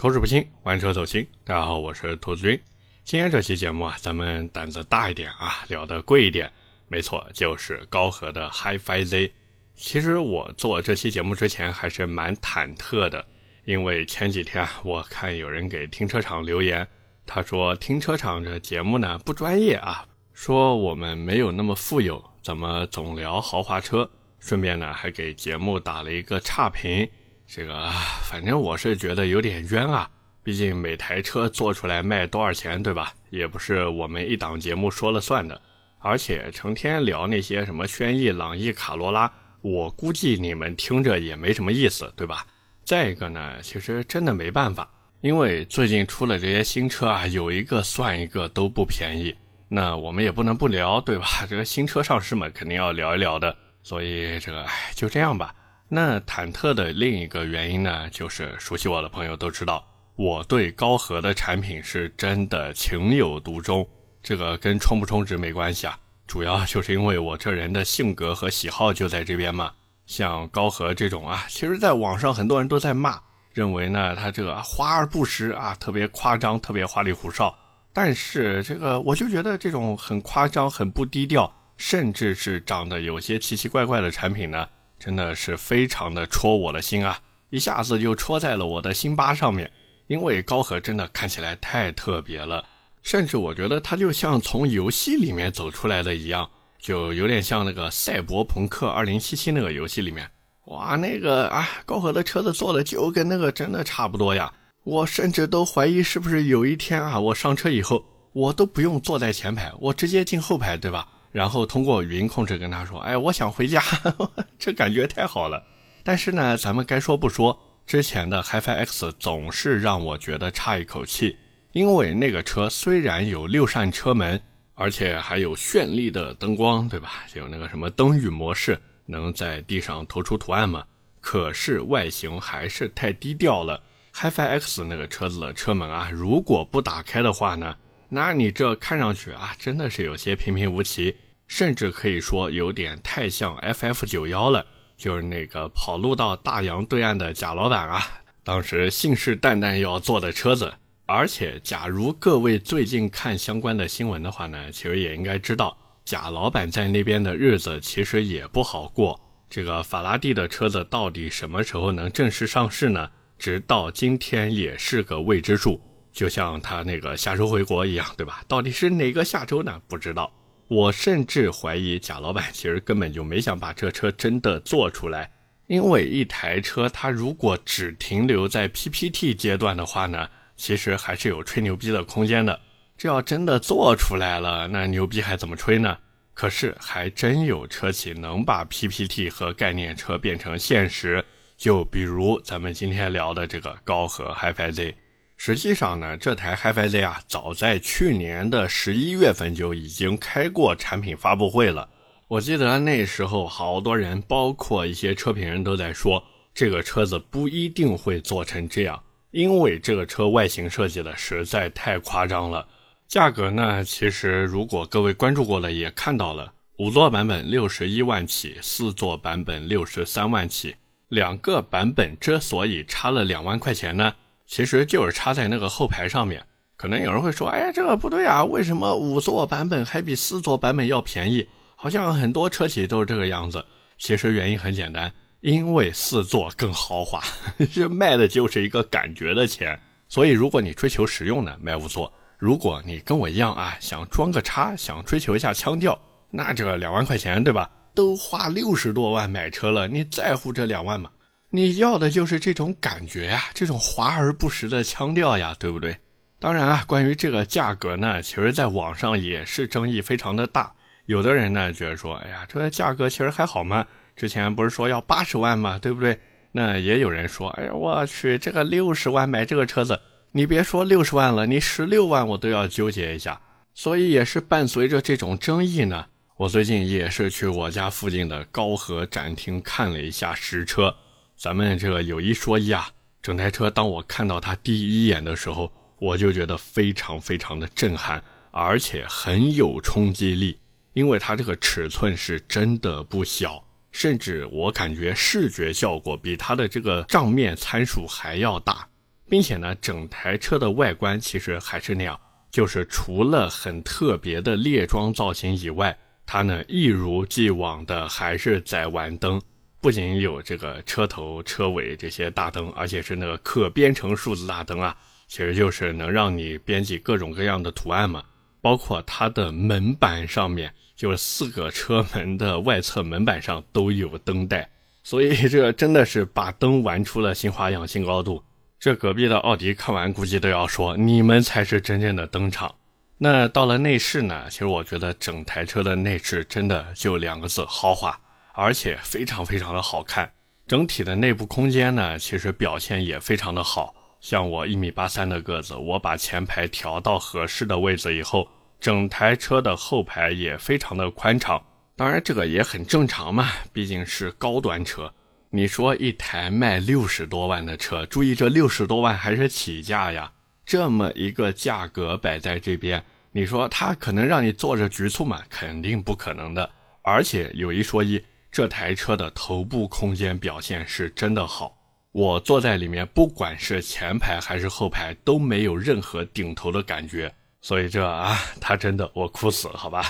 口齿不清，玩车走心。大家好，我是兔子君。今天这期节目啊，咱们胆子大一点啊，聊的贵一点。没错，就是高和的 HiFi Z。其实我做这期节目之前还是蛮忐忑的，因为前几天我看有人给停车场留言，他说停车场这节目呢不专业啊，说我们没有那么富有，怎么总聊豪华车？顺便呢还给节目打了一个差评。这个反正我是觉得有点冤啊，毕竟每台车做出来卖多少钱，对吧？也不是我们一档节目说了算的。而且成天聊那些什么轩逸、朗逸、卡罗拉，我估计你们听着也没什么意思，对吧？再一个呢，其实真的没办法，因为最近出了这些新车啊，有一个算一个都不便宜。那我们也不能不聊，对吧？这个新车上市嘛，肯定要聊一聊的。所以这个就这样吧。那忐忑的另一个原因呢，就是熟悉我的朋友都知道，我对高和的产品是真的情有独钟。这个跟充不充值没关系啊，主要就是因为我这人的性格和喜好就在这边嘛。像高和这种啊，其实在网上很多人都在骂，认为呢它这个华而不实啊，特别夸张，特别花里胡哨。但是这个我就觉得这种很夸张、很不低调，甚至是长得有些奇奇怪怪的产品呢。真的是非常的戳我的心啊，一下子就戳在了我的心巴上面。因为高和真的看起来太特别了，甚至我觉得他就像从游戏里面走出来的一样，就有点像那个《赛博朋克2077》那个游戏里面。哇，那个啊，高和的车子做的就跟那个真的差不多呀。我甚至都怀疑是不是有一天啊，我上车以后，我都不用坐在前排，我直接进后排，对吧？然后通过语音控制跟他说：“哎，我想回家，这感觉太好了。”但是呢，咱们该说不说，之前的 HiFi X 总是让我觉得差一口气，因为那个车虽然有六扇车门，而且还有绚丽的灯光，对吧？有那个什么灯语模式，能在地上投出图案嘛？可是外形还是太低调了。HiFi X 那个车子的车门啊，如果不打开的话呢？那你这看上去啊，真的是有些平平无奇，甚至可以说有点太像 FF 九幺了，就是那个跑路到大洋对岸的贾老板啊，当时信誓旦旦要坐的车子。而且，假如各位最近看相关的新闻的话呢，其实也应该知道，贾老板在那边的日子其实也不好过。这个法拉第的车子到底什么时候能正式上市呢？直到今天也是个未知数。就像他那个下周回国一样，对吧？到底是哪个下周呢？不知道。我甚至怀疑贾老板其实根本就没想把这车真的做出来，因为一台车它如果只停留在 PPT 阶段的话呢，其实还是有吹牛逼的空间的。这要真的做出来了，那牛逼还怎么吹呢？可是还真有车企能把 PPT 和概念车变成现实，就比如咱们今天聊的这个高和 HiFi Z。实际上呢，这台 HiFi Z 啊，早在去年的十一月份就已经开过产品发布会了。我记得那时候好多人，包括一些车评人都在说，这个车子不一定会做成这样，因为这个车外形设计的实在太夸张了。价格呢，其实如果各位关注过了，也看到了，五座版本六十一万起，四座版本六十三万起，两个版本之所以差了两万块钱呢？其实就是插在那个后排上面，可能有人会说：“哎呀，这个不对啊，为什么五座版本还比四座版本要便宜？好像很多车企都是这个样子。”其实原因很简单，因为四座更豪华，这卖的就是一个感觉的钱。所以如果你追求实用呢，买五座；如果你跟我一样啊，想装个叉，想追求一下腔调，那这两万块钱，对吧？都花六十多万买车了，你在乎这两万吗？你要的就是这种感觉呀，这种华而不实的腔调呀，对不对？当然啊，关于这个价格呢，其实在网上也是争议非常的大。有的人呢觉得说，哎呀，这个价格其实还好嘛，之前不是说要八十万嘛，对不对？那也有人说，哎呀，我去，这个六十万买这个车子，你别说六十万了，你十六万我都要纠结一下。所以也是伴随着这种争议呢，我最近也是去我家附近的高和展厅看了一下实车。咱们这个有一说一啊，整台车当我看到它第一眼的时候，我就觉得非常非常的震撼，而且很有冲击力，因为它这个尺寸是真的不小，甚至我感觉视觉效果比它的这个账面参数还要大。并且呢，整台车的外观其实还是那样，就是除了很特别的列装造型以外，它呢一如既往的还是在玩灯，不仅有这个车头、车尾这些大灯，而且是那个可编程数字大灯啊，其实就是能让你编辑各种各样的图案嘛。包括它的门板上面，就是四个车门的外侧门板上都有灯带，所以这真的是把灯玩出了新花样、新高度。这隔壁的奥迪看完估计都要说：“你们才是真正的灯厂。”那到了内饰呢？其实我觉得整台车的内饰真的就两个字：豪华，而且非常非常的好看。整体的内部空间呢，其实表现也非常的好。像我一米八三的个子，我把前排调到合适的位置以后，整台车的后排也非常的宽敞。当然，这个也很正常嘛，毕竟是高端车。你说一台卖六十多万的车，注意这六十多万还是起价呀，这么一个价格摆在这边，你说它可能让你坐着局促吗？肯定不可能的。而且有一说一，这台车的头部空间表现是真的好，我坐在里面，不管是前排还是后排都没有任何顶头的感觉，所以这啊，它真的我哭死了，好吧？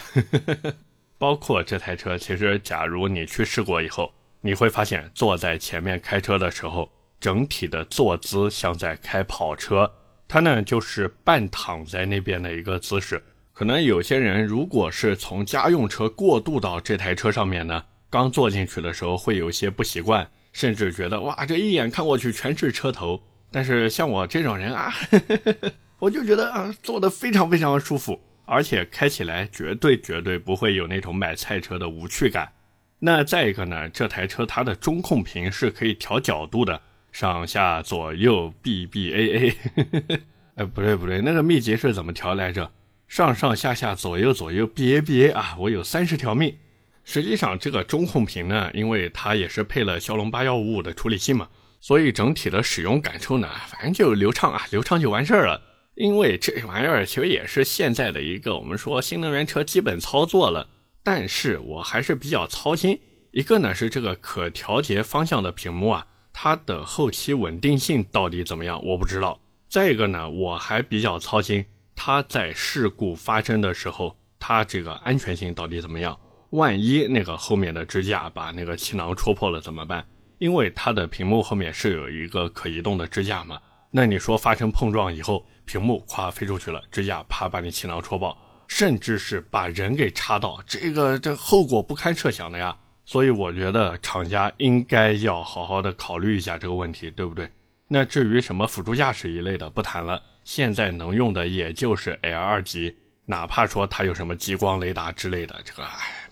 包括这台车，其实假如你去试过以后。你会发现，坐在前面开车的时候，整体的坐姿像在开跑车。它呢就是半躺在那边的一个姿势。可能有些人如果是从家用车过渡到这台车上面呢，刚坐进去的时候会有些不习惯，甚至觉得哇，这一眼看过去全是车头。但是像我这种人啊，呵呵呵我就觉得啊，坐的非常非常的舒服，而且开起来绝对绝对不会有那种买菜车的无趣感。那再一个呢？这台车它的中控屏是可以调角度的，上下左右 B B A A。哎，不对不对，那个秘籍是怎么调来着？上上下下左右左右 B A B A 啊！我有三十条命。实际上这个中控屏呢，因为它也是配了骁龙八幺五五的处理器嘛，所以整体的使用感受呢，反正就流畅啊，流畅就完事儿了。因为这玩意儿其实也是现在的一个我们说新能源车基本操作了。但是我还是比较操心，一个呢是这个可调节方向的屏幕啊，它的后期稳定性到底怎么样，我不知道。再一个呢，我还比较操心，它在事故发生的时候，它这个安全性到底怎么样？万一那个后面的支架把那个气囊戳破了怎么办？因为它的屏幕后面是有一个可移动的支架嘛，那你说发生碰撞以后，屏幕夸飞出去了，支架啪把你气囊戳爆。甚至是把人给插到，这个这后果不堪设想的呀。所以我觉得厂家应该要好好的考虑一下这个问题，对不对？那至于什么辅助驾驶一类的不谈了，现在能用的也就是 L 二级，哪怕说它有什么激光雷达之类的，这个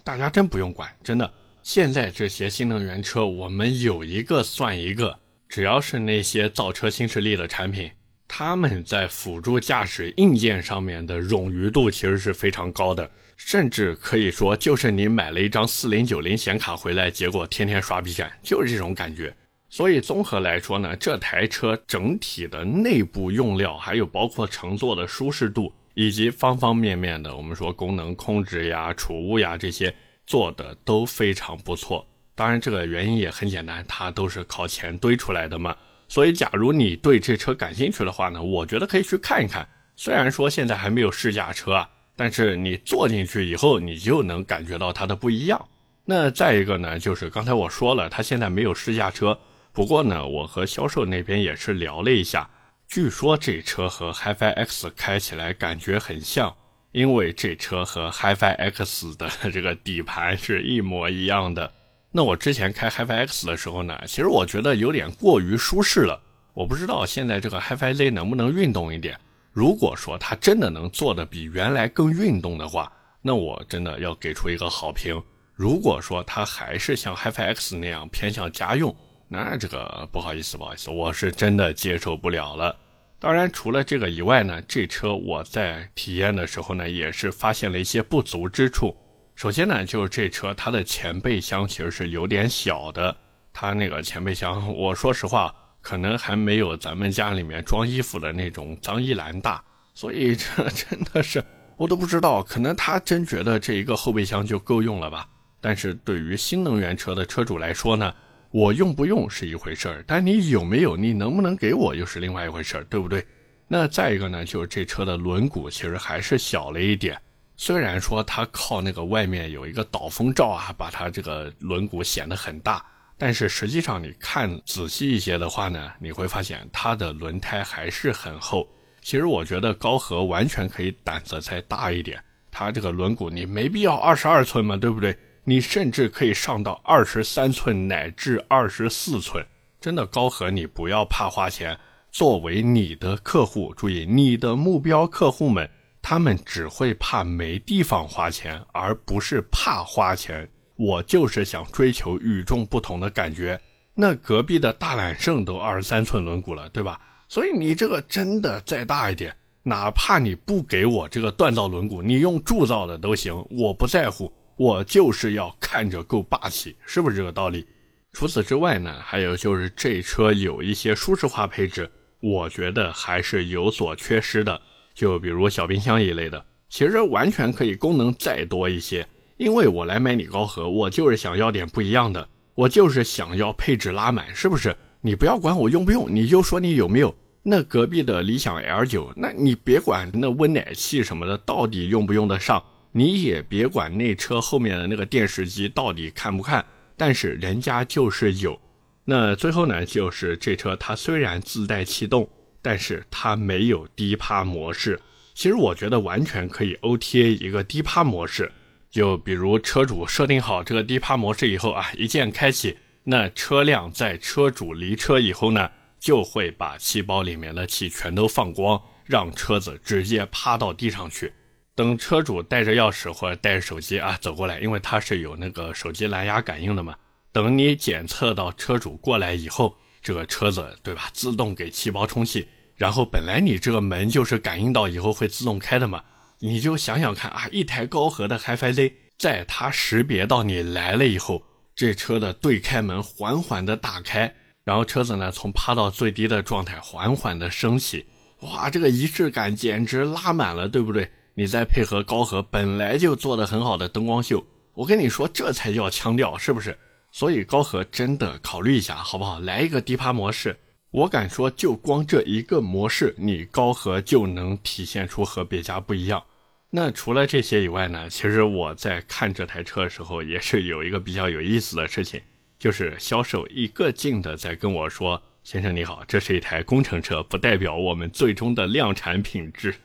大家真不用管，真的。现在这些新能源车，我们有一个算一个，只要是那些造车新势力的产品。他们在辅助驾驶硬件上面的冗余度其实是非常高的，甚至可以说就是你买了一张四零九零显卡回来，结果天天刷 B 站，就是这种感觉。所以综合来说呢，这台车整体的内部用料，还有包括乘坐的舒适度，以及方方面面的我们说功能控制呀、储物呀这些做的都非常不错。当然，这个原因也很简单，它都是靠钱堆出来的嘛。所以，假如你对这车感兴趣的话呢，我觉得可以去看一看。虽然说现在还没有试驾车啊，但是你坐进去以后，你就能感觉到它的不一样。那再一个呢，就是刚才我说了，它现在没有试驾车。不过呢，我和销售那边也是聊了一下，据说这车和 HiFi X 开起来感觉很像，因为这车和 HiFi X 的这个底盘是一模一样的。那我之前开 HiFi X 的时候呢，其实我觉得有点过于舒适了。我不知道现在这个 HiFi Z 能不能运动一点。如果说它真的能做的比原来更运动的话，那我真的要给出一个好评。如果说它还是像 HiFi X 那样偏向家用，那这个不好意思，不好意思，我是真的接受不了了。当然，除了这个以外呢，这车我在体验的时候呢，也是发现了一些不足之处。首先呢，就是这车它的前备箱其实是有点小的，它那个前备箱，我说实话，可能还没有咱们家里面装衣服的那种脏衣篮大，所以这真的是我都不知道，可能他真觉得这一个后备箱就够用了吧。但是对于新能源车的车主来说呢，我用不用是一回事儿，但你有没有，你能不能给我又是另外一回事儿，对不对？那再一个呢，就是这车的轮毂其实还是小了一点。虽然说它靠那个外面有一个导风罩啊，把它这个轮毂显得很大，但是实际上你看仔细一些的话呢，你会发现它的轮胎还是很厚。其实我觉得高和完全可以胆子再大一点，它这个轮毂你没必要二十二寸嘛，对不对？你甚至可以上到二十三寸乃至二十四寸，真的高和你不要怕花钱。作为你的客户，注意你的目标客户们，他们只会怕没地方花钱，而不是怕花钱。我就是想追求与众不同的感觉。那隔壁的大揽胜都二十三寸轮毂了，对吧？所以你这个真的再大一点，哪怕你不给我这个锻造轮毂，你用铸造的都行，我不在乎。我就是要看着够霸气，是不是这个道理？除此之外呢，还有就是这车有一些舒适化配置，我觉得还是有所缺失的。就比如小冰箱一类的，其实完全可以功能再多一些。因为我来买你高和，我就是想要点不一样的，我就是想要配置拉满，是不是？你不要管我用不用，你就说你有没有。那隔壁的理想 L 九，那你别管那温奶器什么的到底用不用得上。你也别管那车后面的那个电视机到底看不看，但是人家就是有。那最后呢，就是这车它虽然自带气动，但是它没有低趴模式。其实我觉得完全可以 OTA 一个低趴模式，就比如车主设定好这个低趴模式以后啊，一键开启，那车辆在车主离车以后呢，就会把气包里面的气全都放光，让车子直接趴到地上去。等车主带着钥匙或者带着手机啊走过来，因为它是有那个手机蓝牙感应的嘛。等你检测到车主过来以后，这个车子对吧，自动给气包充气。然后本来你这个门就是感应到以后会自动开的嘛，你就想想看啊，一台高和的 HiFi-Z，在它识别到你来了以后，这车的对开门缓缓的打开，然后车子呢从趴到最低的状态缓缓的升起，哇，这个仪式感简直拉满了，对不对？你再配合高和本来就做的很好的灯光秀，我跟你说，这才叫腔调，是不是？所以高和真的考虑一下，好不好？来一个低趴模式，我敢说，就光这一个模式，你高和就能体现出和别家不一样。那除了这些以外呢？其实我在看这台车的时候，也是有一个比较有意思的事情，就是销售一个劲的在跟我说：“先生你好，这是一台工程车，不代表我们最终的量产品质。”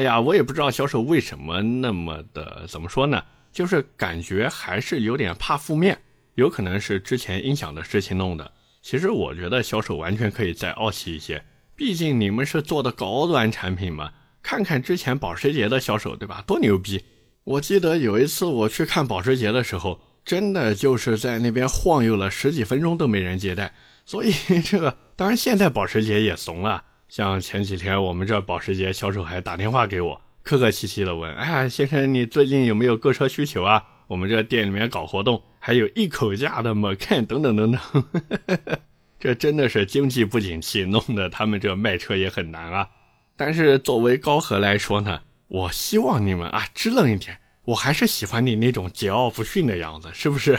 哎呀，我也不知道销售为什么那么的怎么说呢？就是感觉还是有点怕负面，有可能是之前音响的事情弄的。其实我觉得销售完全可以再傲气一些，毕竟你们是做的高端产品嘛。看看之前保时捷的销售，对吧？多牛逼！我记得有一次我去看保时捷的时候，真的就是在那边晃悠了十几分钟都没人接待。所以这个，当然现在保时捷也怂了。像前几天我们这保时捷销售还打电话给我，客客气气的问：“哎呀，先生，你最近有没有购车需求啊？我们这店里面搞活动，还有一口价的 Macan 等等等等。”这真的是经济不景气，弄得他们这卖车也很难啊。但是作为高和来说呢，我希望你们啊支棱一点，我还是喜欢你那种桀骜不驯的样子，是不是？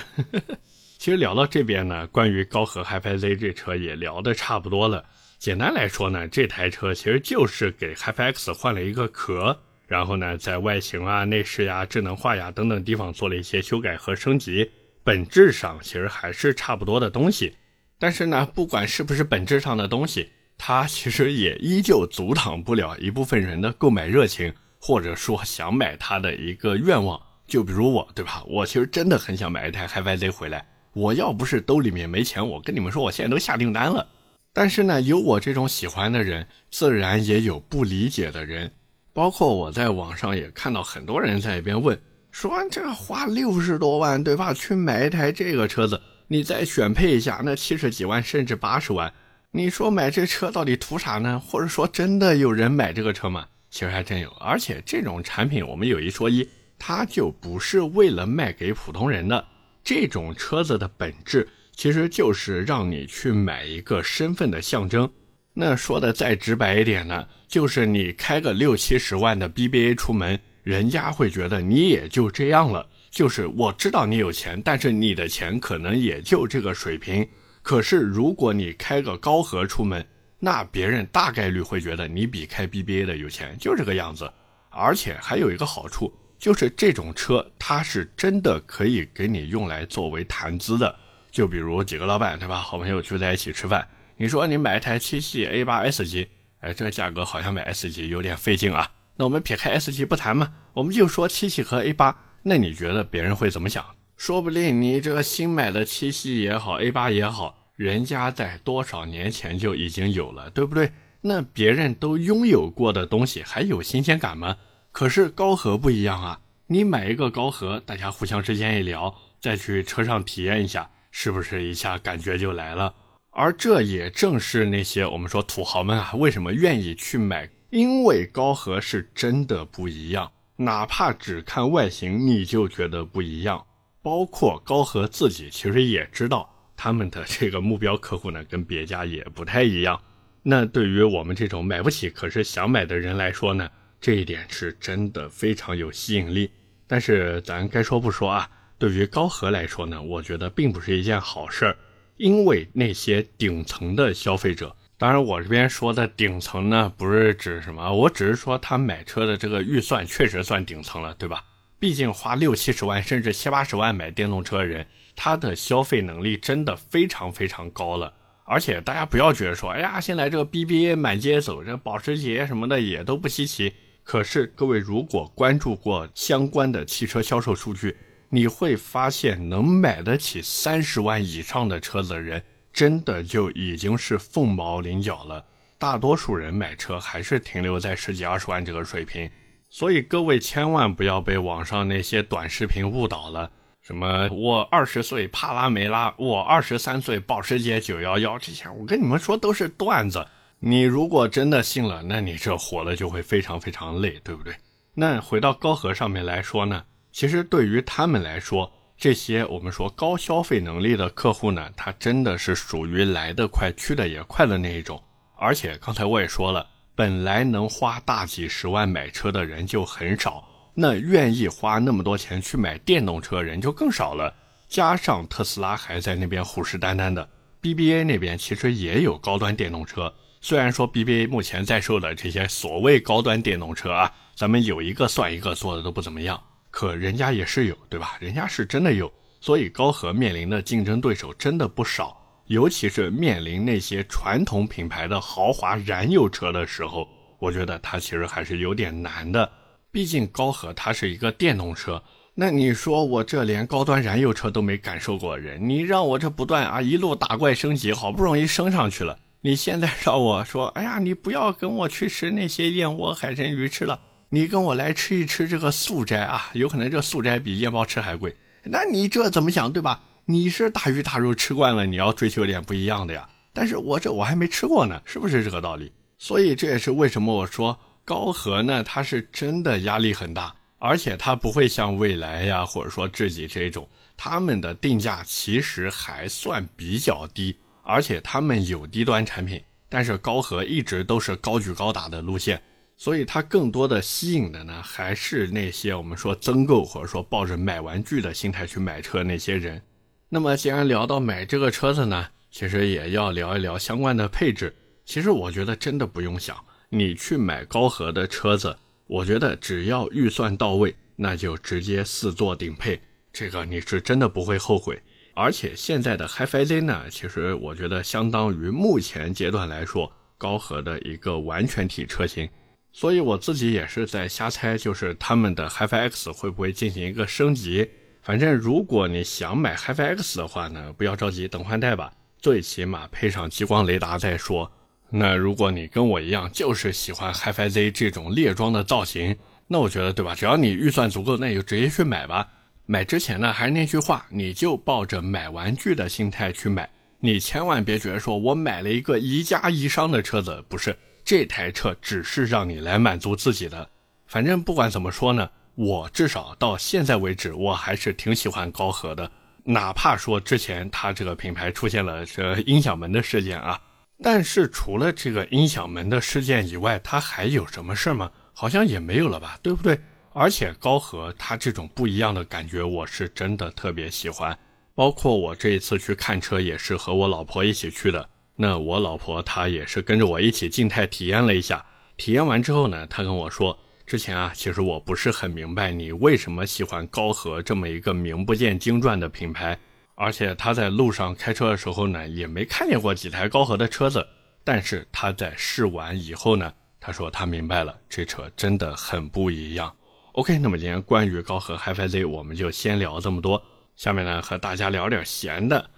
其实聊到这边呢，关于高和 HiFi-Z 这车也聊得差不多了。简单来说呢，这台车其实就是给 HiFi-X 换了一个壳，然后呢，在外形啊、内饰呀、智能化呀等等地方做了一些修改和升级，本质上其实还是差不多的东西。但是呢，不管是不是本质上的东西，它其实也依旧阻挡不了一部分人的购买热情，或者说想买它的一个愿望。就比如我，对吧？我其实真的很想买一台 HiFi-Z 回来。我要不是兜里面没钱，我跟你们说，我现在都下订单了。但是呢，有我这种喜欢的人，自然也有不理解的人。包括我在网上也看到很多人在一边问，说这花六十多万，对吧？去买一台这个车子，你再选配一下，那七十几万甚至八十万，你说买这车到底图啥呢？或者说真的有人买这个车吗？其实还真有，而且这种产品我们有一说一，它就不是为了卖给普通人的。这种车子的本质。其实就是让你去买一个身份的象征。那说的再直白一点呢，就是你开个六七十万的 BBA 出门，人家会觉得你也就这样了。就是我知道你有钱，但是你的钱可能也就这个水平。可是如果你开个高和出门，那别人大概率会觉得你比开 BBA 的有钱，就这个样子。而且还有一个好处，就是这种车它是真的可以给你用来作为谈资的。就比如几个老板对吧，好朋友聚在一起吃饭，你说你买一台七系 A 八 S 级，哎，这个价格好像买 S 级有点费劲啊。那我们撇开 S 级不谈嘛，我们就说七系和 A 八，那你觉得别人会怎么想？说不定你这个新买的七系也好，A 八也好。人家在多少年前就已经有了，对不对？那别人都拥有过的东西还有新鲜感吗？可是高和不一样啊！你买一个高和，大家互相之间一聊，再去车上体验一下，是不是一下感觉就来了？而这也正是那些我们说土豪们啊，为什么愿意去买？因为高和是真的不一样，哪怕只看外形你就觉得不一样。包括高和自己其实也知道。他们的这个目标客户呢，跟别家也不太一样。那对于我们这种买不起可是想买的人来说呢，这一点是真的非常有吸引力。但是咱该说不说啊，对于高和来说呢，我觉得并不是一件好事儿。因为那些顶层的消费者，当然我这边说的顶层呢，不是指什么，我只是说他买车的这个预算确实算顶层了，对吧？毕竟花六七十万甚至七八十万买电动车的人。他的消费能力真的非常非常高了，而且大家不要觉得说，哎呀，现在这个 BBA 满街走，这保时捷什么的也都不稀奇。可是各位如果关注过相关的汽车销售数据，你会发现能买得起三十万以上的车子的人，真的就已经是凤毛麟角了。大多数人买车还是停留在十几二十万这个水平，所以各位千万不要被网上那些短视频误导了。什么？我二十岁帕拉梅拉，我二十三岁保时捷九幺幺，这些我跟你们说都是段子。你如果真的信了，那你这活的就会非常非常累，对不对？那回到高和上面来说呢，其实对于他们来说，这些我们说高消费能力的客户呢，他真的是属于来得快去的也快的那一种。而且刚才我也说了，本来能花大几十万买车的人就很少。那愿意花那么多钱去买电动车人就更少了，加上特斯拉还在那边虎视眈眈的，BBA 那边其实也有高端电动车。虽然说 BBA 目前在售的这些所谓高端电动车啊，咱们有一个算一个做的都不怎么样，可人家也是有，对吧？人家是真的有，所以高和面临的竞争对手真的不少，尤其是面临那些传统品牌的豪华燃油车的时候，我觉得它其实还是有点难的。毕竟高和它是一个电动车，那你说我这连高端燃油车都没感受过人，你让我这不断啊一路打怪升级，好不容易升上去了，你现在让我说，哎呀，你不要跟我去吃那些燕窝海参鱼翅了，你跟我来吃一吃这个素斋啊，有可能这素斋比夜猫吃还贵，那你这怎么想对吧？你是大鱼大肉吃惯了，你要追求点不一样的呀。但是我这我还没吃过呢，是不是这个道理？所以这也是为什么我说。高和呢，它是真的压力很大，而且它不会像未来呀，或者说智己这种，他们的定价其实还算比较低，而且他们有低端产品，但是高和一直都是高举高打的路线，所以它更多的吸引的呢，还是那些我们说增购或者说抱着买玩具的心态去买车那些人。那么既然聊到买这个车子呢，其实也要聊一聊相关的配置。其实我觉得真的不用想。你去买高和的车子，我觉得只要预算到位，那就直接四座顶配，这个你是真的不会后悔。而且现在的 HiFi Z 呢，其实我觉得相当于目前阶段来说高和的一个完全体车型。所以我自己也是在瞎猜，就是他们的 HiFi X 会不会进行一个升级？反正如果你想买 HiFi X 的话呢，不要着急，等换代吧，最起码配上激光雷达再说。那如果你跟我一样，就是喜欢 HiFi Z 这种猎装的造型，那我觉得对吧？只要你预算足够，那就直接去买吧。买之前呢，还是那句话，你就抱着买玩具的心态去买，你千万别觉得说我买了一个宜家宜商的车子，不是这台车只是让你来满足自己的。反正不管怎么说呢，我至少到现在为止，我还是挺喜欢高和的，哪怕说之前它这个品牌出现了这音响门的事件啊。但是除了这个音响门的事件以外，它还有什么事儿吗？好像也没有了吧，对不对？而且高和它这种不一样的感觉，我是真的特别喜欢。包括我这一次去看车，也是和我老婆一起去的。那我老婆她也是跟着我一起静态体验了一下。体验完之后呢，她跟我说，之前啊，其实我不是很明白你为什么喜欢高和这么一个名不见经传的品牌。而且他在路上开车的时候呢，也没看见过几台高和的车子。但是他在试完以后呢，他说他明白了，这车真的很不一样。OK，那么今天关于高和 HiFi Z，我们就先聊这么多。下面呢，和大家聊点闲的。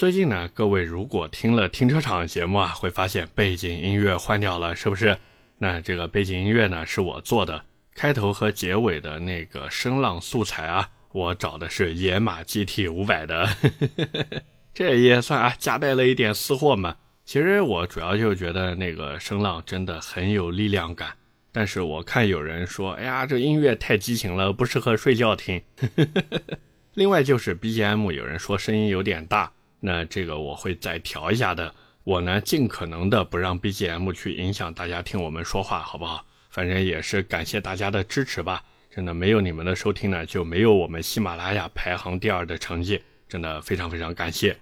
最近呢，各位如果听了停车场节目啊，会发现背景音乐换掉了，是不是？那这个背景音乐呢，是我做的，开头和结尾的那个声浪素材啊，我找的是野马 GT 五百的，这也算啊，夹带了一点私货嘛。其实我主要就觉得那个声浪真的很有力量感，但是我看有人说，哎呀，这音乐太激情了，不适合睡觉听。另外就是 BGM，有人说声音有点大，那这个我会再调一下的。我呢，尽可能的不让 BGM 去影响大家听我们说话，好不好？反正也是感谢大家的支持吧。真的没有你们的收听呢，就没有我们喜马拉雅排行第二的成绩。真的非常非常感谢。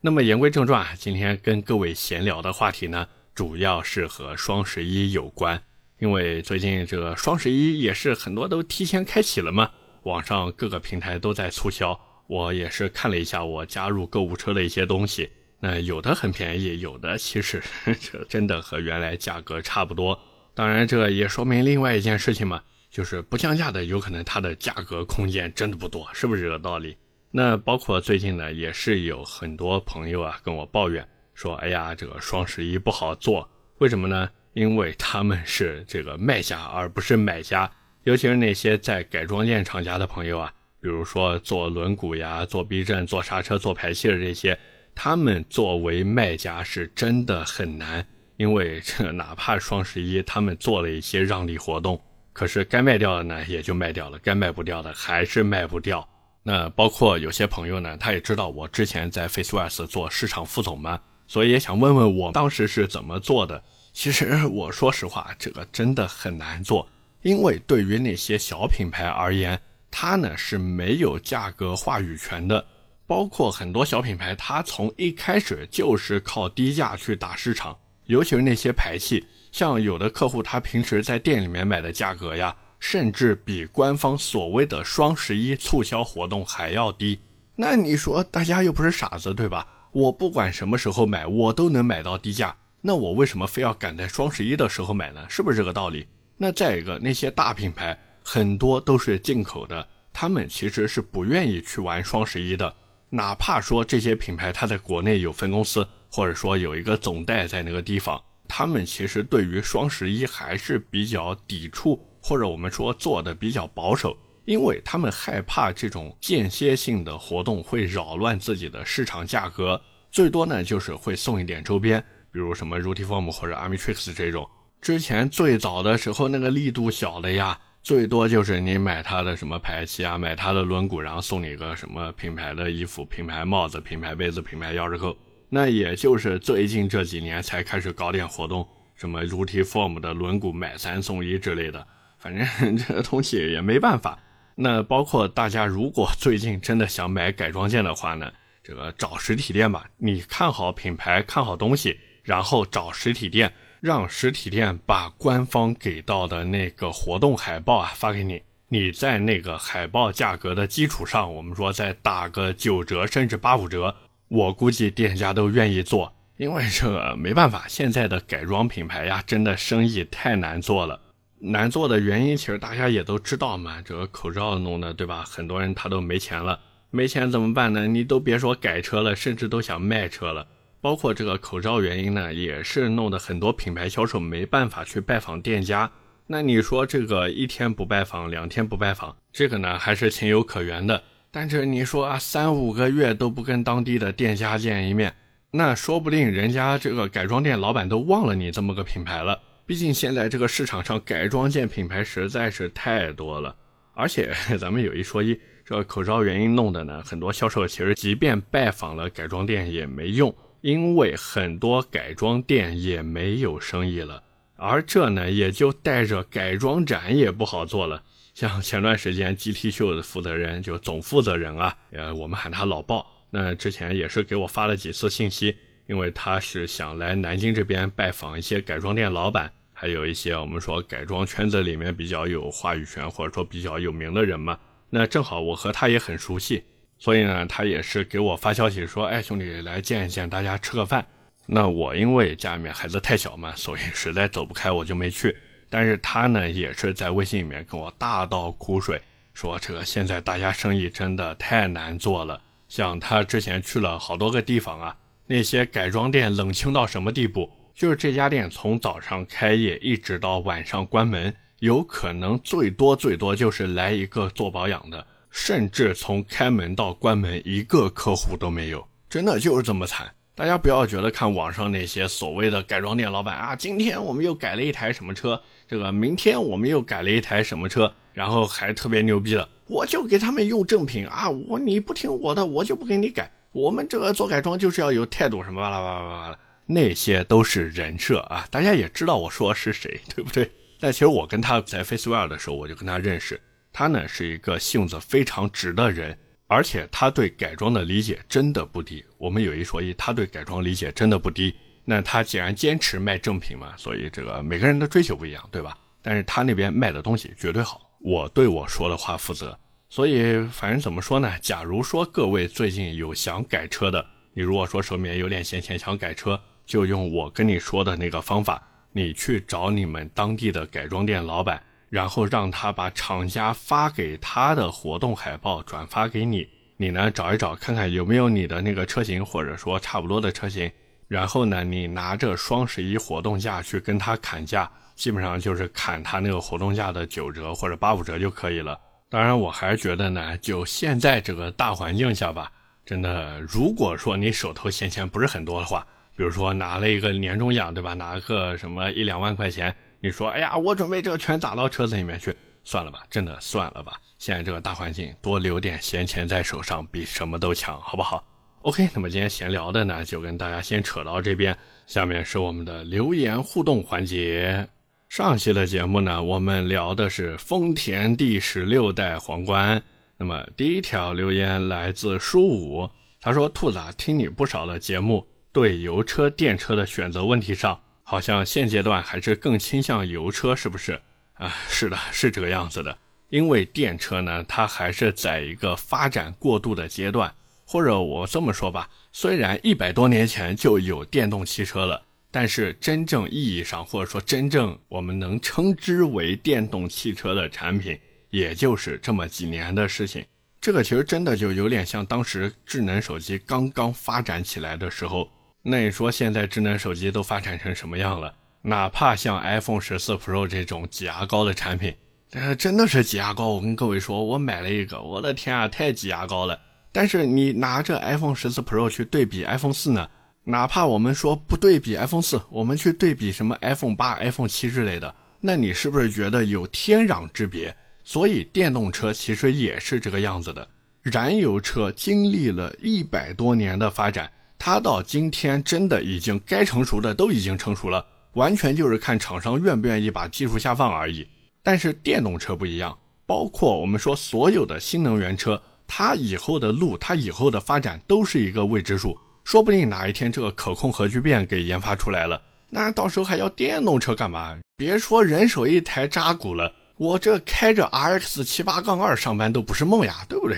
那么言归正传，今天跟各位闲聊的话题呢，主要是和双十一有关，因为最近这个双十一也是很多都提前开启了嘛。网上各个平台都在促销，我也是看了一下我加入购物车的一些东西，那有的很便宜，有的其实这真的和原来价格差不多。当然，这也说明另外一件事情嘛，就是不降价的有可能它的价格空间真的不多，是不是这个道理？那包括最近呢，也是有很多朋友啊跟我抱怨说，哎呀，这个双十一不好做，为什么呢？因为他们是这个卖家而不是买家。尤其是那些在改装件厂家的朋友啊，比如说做轮毂呀、做避震、做刹车、做排气的这些，他们作为卖家是真的很难，因为这哪怕双十一他们做了一些让利活动，可是该卖掉的呢也就卖掉了，该卖不掉的还是卖不掉。那包括有些朋友呢，他也知道我之前在 FaceWest 做市场副总嘛，所以也想问问我当时是怎么做的。其实我说实话，这个真的很难做。因为对于那些小品牌而言，它呢是没有价格话语权的。包括很多小品牌，它从一开始就是靠低价去打市场。尤其是那些排气，像有的客户他平时在店里面买的价格呀，甚至比官方所谓的双十一促销活动还要低。那你说大家又不是傻子，对吧？我不管什么时候买，我都能买到低价。那我为什么非要赶在双十一的时候买呢？是不是这个道理？那再一个，那些大品牌很多都是进口的，他们其实是不愿意去玩双十一的。哪怕说这些品牌它在国内有分公司，或者说有一个总代在那个地方，他们其实对于双十一还是比较抵触，或者我们说做的比较保守，因为他们害怕这种间歇性的活动会扰乱自己的市场价格。最多呢就是会送一点周边，比如什么 Rutiform 或者 Armitrix 这种。之前最早的时候，那个力度小的呀，最多就是你买它的什么排气啊，买它的轮毂，然后送你个什么品牌的衣服、品牌帽子、品牌杯子、品牌钥匙扣。那也就是最近这几年才开始搞点活动，什么 Rutiform 的轮毂买三送一之类的。反正这东西也没办法。那包括大家如果最近真的想买改装件的话呢，这个找实体店吧，你看好品牌，看好东西，然后找实体店。让实体店把官方给到的那个活动海报啊发给你，你在那个海报价格的基础上，我们说再打个九折甚至八五折，我估计店家都愿意做，因为这个没办法，现在的改装品牌呀，真的生意太难做了。难做的原因其实大家也都知道嘛，这个口罩弄的对吧？很多人他都没钱了，没钱怎么办呢？你都别说改车了，甚至都想卖车了。包括这个口罩原因呢，也是弄得很多品牌销售没办法去拜访店家。那你说这个一天不拜访，两天不拜访，这个呢还是情有可原的。但是你说啊，三五个月都不跟当地的店家见一面，那说不定人家这个改装店老板都忘了你这么个品牌了。毕竟现在这个市场上改装件品牌实在是太多了，而且咱们有一说一，这口罩原因弄的呢，很多销售其实即便拜访了改装店也没用。因为很多改装店也没有生意了，而这呢也就带着改装展也不好做了。像前段时间 GT 秀的负责人就总负责人啊，呃，我们喊他老鲍，那之前也是给我发了几次信息，因为他是想来南京这边拜访一些改装店老板，还有一些我们说改装圈子里面比较有话语权或者说比较有名的人嘛。那正好我和他也很熟悉，所以呢，他也是给我发消息说，哎，兄弟来见一见，大家吃个饭。那我因为家里面孩子太小嘛，所以实在走不开，我就没去。但是他呢，也是在微信里面跟我大倒苦水，说这个现在大家生意真的太难做了。像他之前去了好多个地方啊，那些改装店冷清到什么地步？就是这家店从早上开业一直到晚上关门，有可能最多最多就是来一个做保养的，甚至从开门到关门一个客户都没有，真的就是这么惨。大家不要觉得看网上那些所谓的改装店老板啊，今天我们又改了一台什么车，这个明天我们又改了一台什么车，然后还特别牛逼的，我就给他们用正品啊，我你不听我的，我就不给你改。我们这个做改装就是要有态度，什么巴拉巴拉巴拉，那些都是人设啊。大家也知道我说是谁，对不对？但其实我跟他在 Facewell 的时候，我就跟他认识，他呢是一个性子非常直的人。而且他对改装的理解真的不低，我们有一说一，他对改装理解真的不低。那他既然坚持卖正品嘛，所以这个每个人的追求不一样，对吧？但是他那边卖的东西绝对好，我对我说的话负责。所以反正怎么说呢？假如说各位最近有想改车的，你如果说手里面有点闲钱想改车，就用我跟你说的那个方法，你去找你们当地的改装店老板。然后让他把厂家发给他的活动海报转发给你，你呢找一找看看有没有你的那个车型，或者说差不多的车型。然后呢，你拿着双十一活动价去跟他砍价，基本上就是砍他那个活动价的九折或者八五折就可以了。当然，我还是觉得呢，就现在这个大环境下吧，真的，如果说你手头闲钱不是很多的话，比如说拿了一个年终奖，对吧？拿个什么一两万块钱。你说，哎呀，我准备这个全打到车子里面去，算了吧，真的算了吧。现在这个大环境，多留点闲钱在手上比什么都强，好不好？OK，那么今天闲聊的呢，就跟大家先扯到这边。下面是我们的留言互动环节。上期的节目呢，我们聊的是丰田第十六代皇冠。那么第一条留言来自书武，他说：“兔子啊，听你不少的节目，对油车、电车的选择问题上。”好像现阶段还是更倾向油车，是不是啊？是的，是这个样子的。因为电车呢，它还是在一个发展过渡的阶段。或者我这么说吧，虽然一百多年前就有电动汽车了，但是真正意义上，或者说真正我们能称之为电动汽车的产品，也就是这么几年的事情。这个其实真的就有点像当时智能手机刚刚发展起来的时候。那你说现在智能手机都发展成什么样了？哪怕像 iPhone 十四 Pro 这种挤牙膏的产品，呃，真的是挤牙膏。我跟各位说，我买了一个，我的天啊，太挤牙膏了。但是你拿着 iPhone 十四 Pro 去对比 iPhone 四呢？哪怕我们说不对比 iPhone 四，我们去对比什么 iPhone 八、iPhone 七之类的，那你是不是觉得有天壤之别？所以电动车其实也是这个样子的。燃油车经历了一百多年的发展。它到今天真的已经该成熟的都已经成熟了，完全就是看厂商愿不愿意把技术下放而已。但是电动车不一样，包括我们说所有的新能源车，它以后的路，它以后的发展都是一个未知数。说不定哪一天这个可控核聚变给研发出来了，那到时候还要电动车干嘛？别说人手一台扎古了，我这开着 RX 七八杠二上班都不是梦呀，对不对？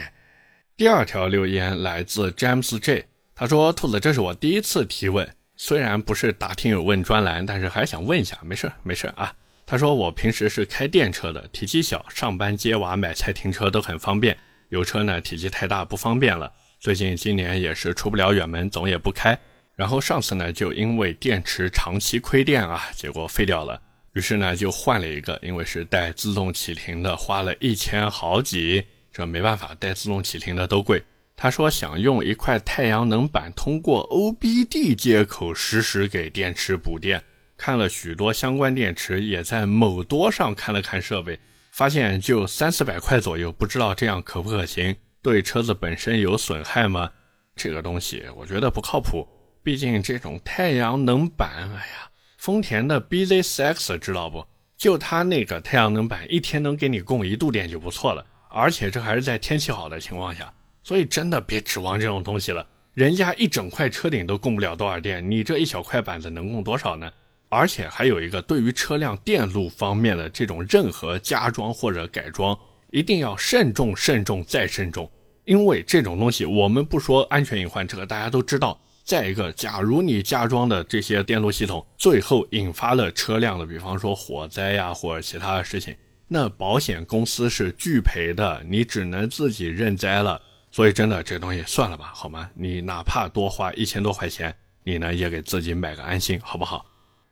第二条留言来自 James J。他说：“兔子，这是我第一次提问，虽然不是答听友问专栏，但是还想问一下，没事没事啊。”他说：“我平时是开电车的，体积小，上班接娃、买菜、停车都很方便。油车呢，体积太大不方便了。最近今年也是出不了远门，总也不开。然后上次呢，就因为电池长期亏电啊，结果废掉了。于是呢，就换了一个，因为是带自动启停的，花了一千好几。这没办法，带自动启停的都贵。”他说想用一块太阳能板通过 OBD 接口实时给电池补电，看了许多相关电池，也在某多上看了看设备，发现就三四百块左右，不知道这样可不可行？对车子本身有损害吗？这个东西我觉得不靠谱，毕竟这种太阳能板，哎呀，丰田的 BZ4X 知道不？就它那个太阳能板一天能给你供一度电就不错了，而且这还是在天气好的情况下，所以真的别指望这种东西了。人家一整块车顶都供不了多少电，你这一小块板子能供多少呢？而且还有一个，对于车辆电路方面的这种任何加装或者改装，一定要慎重、慎重再慎重，因为这种东西我们不说安全隐患，这个大家都知道。再一个，假如你加装的这些电路系统最后引发了车辆的，比方说火灾呀或者其他的事情，那保险公司是拒赔的，你只能自己认栽了。所以真的这东西算了吧，好吗？你哪怕多花一千多块钱，你呢也给自己买个安心，好不好？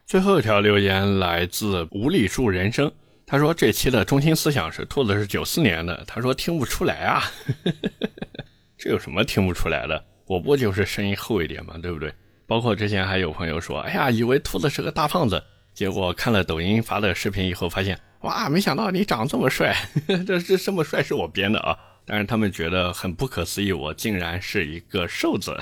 最后一条留言来自无理数人生，他说这期的中心思想是兔子是九四年的，他说听不出来啊，这有什么听不出来的？我不就是声音厚一点嘛，对不对？包括之前还有朋友说，哎呀，以为兔子是个大胖子，结果看了抖音发的视频以后，发现哇，没想到你长这么帅，这这这么帅是我编的啊！但是他们觉得很不可思议，我竟然是一个瘦子。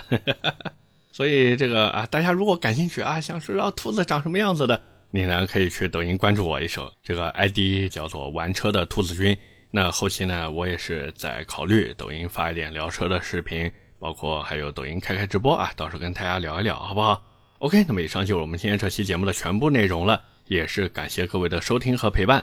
所以这个啊，大家如果感兴趣啊，想知道兔子长什么样子的，你呢可以去抖音关注我一手，这个 ID 叫做玩车的兔子君。那后期呢，我也是在考虑抖音发一点聊车的视频。包括还有抖音开开直播啊，到时候跟大家聊一聊，好不好？OK，那么以上就是我们今天这期节目的全部内容了，也是感谢各位的收听和陪伴。